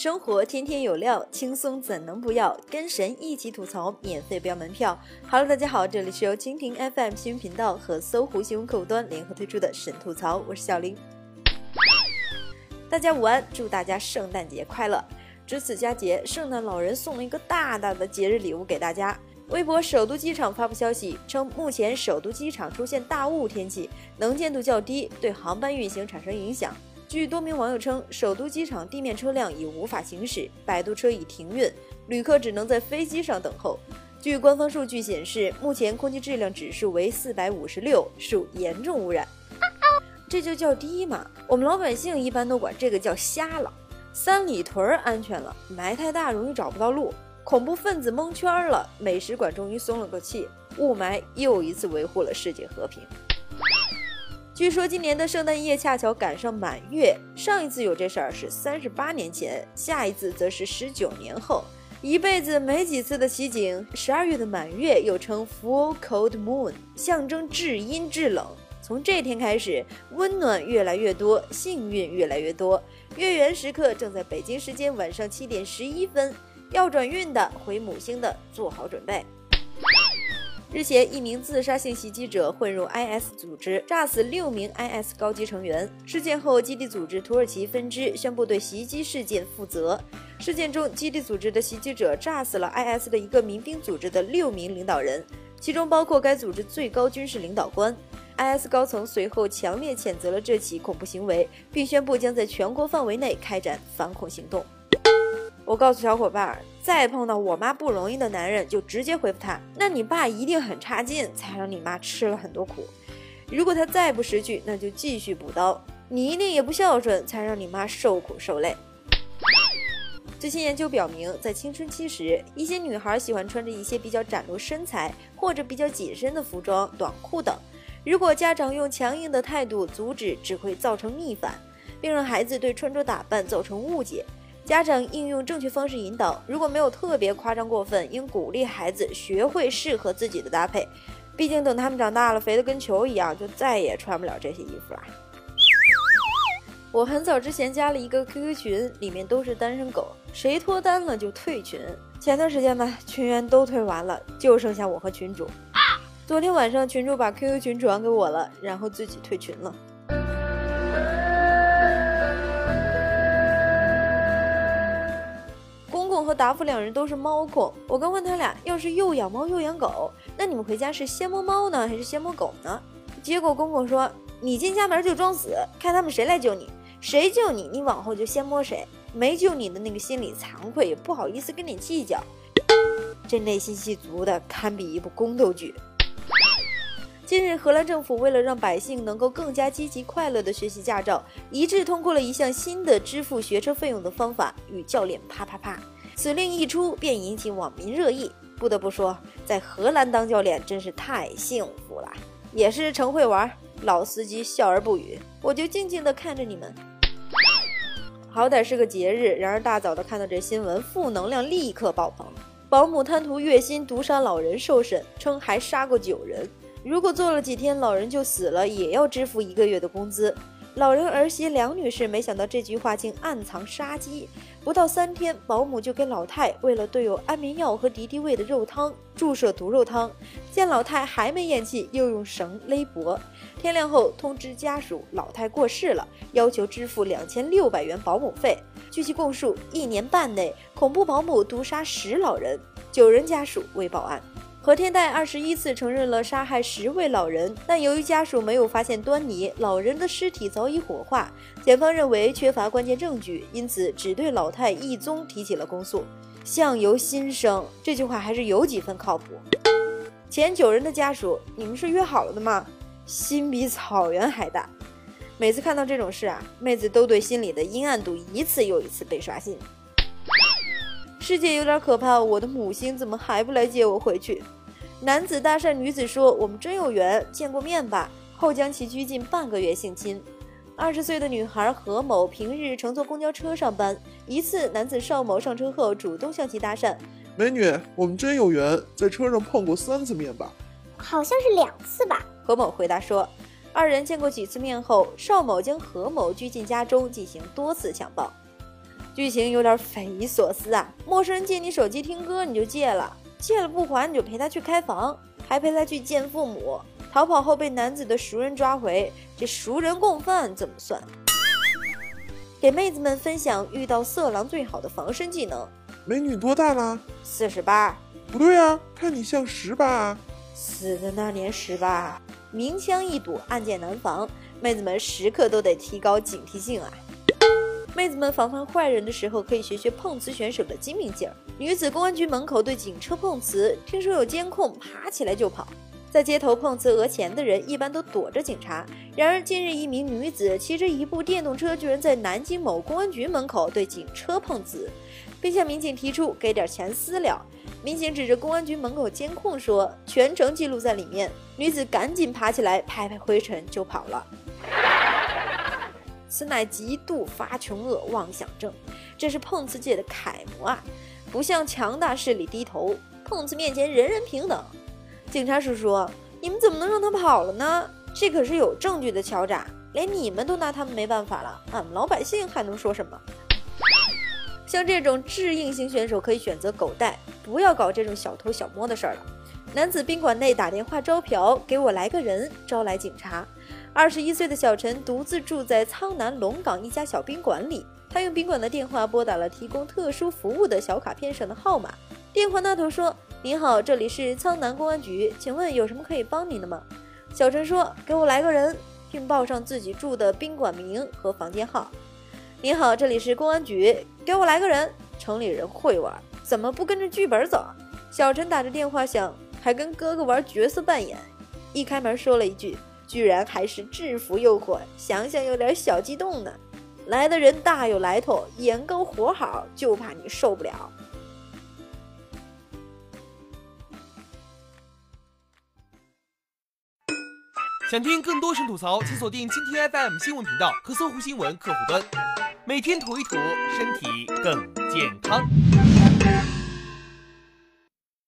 生活天天有料，轻松怎能不要？跟神一起吐槽，免费不要门票。Hello，大家好，这里是由蜻蜓 FM 新闻频道和搜狐新闻客户端联合推出的神吐槽，我是小林。大家午安，祝大家圣诞节快乐！值此佳节，圣诞老人送了一个大大的节日礼物给大家。微博首都机场发布消息称，目前首都机场出现大雾天气，能见度较低，对航班运行产生影响。据多名网友称，首都机场地面车辆已无法行驶，摆渡车已停运，旅客只能在飞机上等候。据官方数据显示，目前空气质量指数为四百五十六，属严重污染。这就叫低嘛？我们老百姓一般都管这个叫瞎了。三里屯儿安全了，霾太大容易找不到路，恐怖分子蒙圈了，美食馆终于松了个气，雾霾又一次维护了世界和平。据说今年的圣诞夜恰巧赶上满月，上一次有这事儿是三十八年前，下一次则是十九年后，一辈子没几次的奇景。十二月的满月又称 Full Cold Moon，象征至阴至冷。从这天开始，温暖越来越多，幸运越来越多。月圆时刻正在北京时间晚上七点十一分，要转运的、回母星的，做好准备。日前，一名自杀性袭击者混入 IS 组织，炸死六名 IS 高级成员。事件后，基地组织土耳其分支宣布对袭击事件负责。事件中，基地组织的袭击者炸死了 IS 的一个民兵组织的六名领导人，其中包括该组织最高军事领导官。IS 高层随后强烈谴责了这起恐怖行为，并宣布将在全国范围内开展反恐行动。我告诉小伙伴，再碰到我妈不容易的男人，就直接回复他：那你爸一定很差劲，才让你妈吃了很多苦。如果他再不识趣，那就继续补刀。你一定也不孝顺，才让你妈受苦受累。最新研究表明，在青春期时，一些女孩喜欢穿着一些比较展露身材或者比较紧身的服装、短裤等。如果家长用强硬的态度阻止，只会造成逆反，并让孩子对穿着打扮造成误解。家长应用正确方式引导，如果没有特别夸张过分，应鼓励孩子学会适合自己的搭配。毕竟等他们长大了，肥得跟球一样，就再也穿不了这些衣服了。我很早之前加了一个 QQ 群，里面都是单身狗，谁脱单了就退群。前段时间呢，群员都退完了，就剩下我和群主。昨天晚上群主把 QQ 群转给我了，然后自己退群了。和达夫两人都是猫控，我刚问他俩，要是又养猫又养狗，那你们回家是先摸猫呢，还是先摸狗呢？结果公公说，你进家门就装死，看他们谁来救你，谁救你，你往后就先摸谁，没救你的那个心里惭愧，也不好意思跟你计较，这内心戏足的堪比一部宫斗剧。近日，荷兰政府为了让百姓能够更加积极快乐地学习驾照，一致通过了一项新的支付学车费用的方法，与教练啪啪啪。此令一出，便引起网民热议。不得不说，在荷兰当教练真是太幸福了，也是成会玩。老司机笑而不语，我就静静地看着你们。好歹是个节日，然而大早的看到这新闻，负能量立刻爆棚。保姆贪图月薪毒杀老人受审，称还杀过九人。如果做了几天，老人就死了，也要支付一个月的工资。老人儿媳梁女士没想到这句话竟暗藏杀机，不到三天，保姆就给老太喂了兑有安眠药和敌敌畏的肉汤，注射毒肉汤。见老太还没咽气，又用绳勒脖。天亮后通知家属，老太过世了，要求支付两千六百元保姆费。据其供述，一年半内恐怖保姆毒杀十老人，九人家属未报案。何天代二十一次承认了杀害十位老人，但由于家属没有发现端倪，老人的尸体早已火化，检方认为缺乏关键证据，因此只对老太一宗提起了公诉。相由心生，这句话还是有几分靠谱。前九人的家属，你们是约好了的吗？心比草原还大。每次看到这种事啊，妹子都对心里的阴暗度一次又一次被刷新。世界有点可怕，我的母星怎么还不来接我回去？男子搭讪女子说：“我们真有缘，见过面吧。”后将其拘禁半个月性侵。二十岁的女孩何某平日乘坐公交车上班，一次男子邵某上车后主动向其搭讪：“美女，我们真有缘，在车上碰过三次面吧？”“好像是两次吧。”何某回答说。二人见过几次面后，邵某将何某拘禁家中进行多次强暴。剧情有点匪夷所思啊！陌生人借你手机听歌，你就借了，借了不还，你就陪他去开房，还陪他去见父母。逃跑后被男子的熟人抓回，这熟人共犯怎么算？给妹子们分享遇到色狼最好的防身技能。美女多大了？四十八。不对啊，看你像十八。死的那年十八。明枪易躲，暗箭难防，妹子们时刻都得提高警惕性啊！妹子们防范坏人的时候，可以学学碰瓷选手的精明劲儿。女子公安局门口对警车碰瓷，听说有监控，爬起来就跑。在街头碰瓷讹钱的人，一般都躲着警察。然而，近日一名女子骑着一部电动车，居然在南京某公安局门口对警车碰瓷，并向民警提出给点钱私了。民警指着公安局门口监控说：“全程记录在里面。”女子赶紧爬起来，拍拍灰尘就跑了。此乃极度发穷恶妄想症，这是碰瓷界的楷模啊！不向强大势力低头，碰瓷面前人人平等。警察叔叔，你们怎么能让他跑了呢？这可是有证据的敲诈，连你们都拿他们没办法了，俺们老百姓还能说什么？像这种智硬型选手可以选择狗带，不要搞这种小偷小摸的事儿了。男子宾馆内打电话招嫖，给我来个人，招来警察。二十一岁的小陈独自住在苍南龙岗一家小宾馆里，他用宾馆的电话拨打了提供特殊服务的小卡片上的号码。电话那头说：“您好，这里是苍南公安局，请问有什么可以帮您的吗？”小陈说：“给我来个人，并报上自己住的宾馆名和房间号。”您好，这里是公安局，给我来个人。城里人会玩，怎么不跟着剧本走？小陈打着电话想，还跟哥哥玩角色扮演。一开门说了一句。居然还是制服诱惑，想想有点小激动呢。来的人大有来头，眼高活好，就怕你受不了。想听更多神吐槽，请锁定蜻蜓 FM 新闻频道和搜狐新闻客户端，每天吐一吐，身体更健康。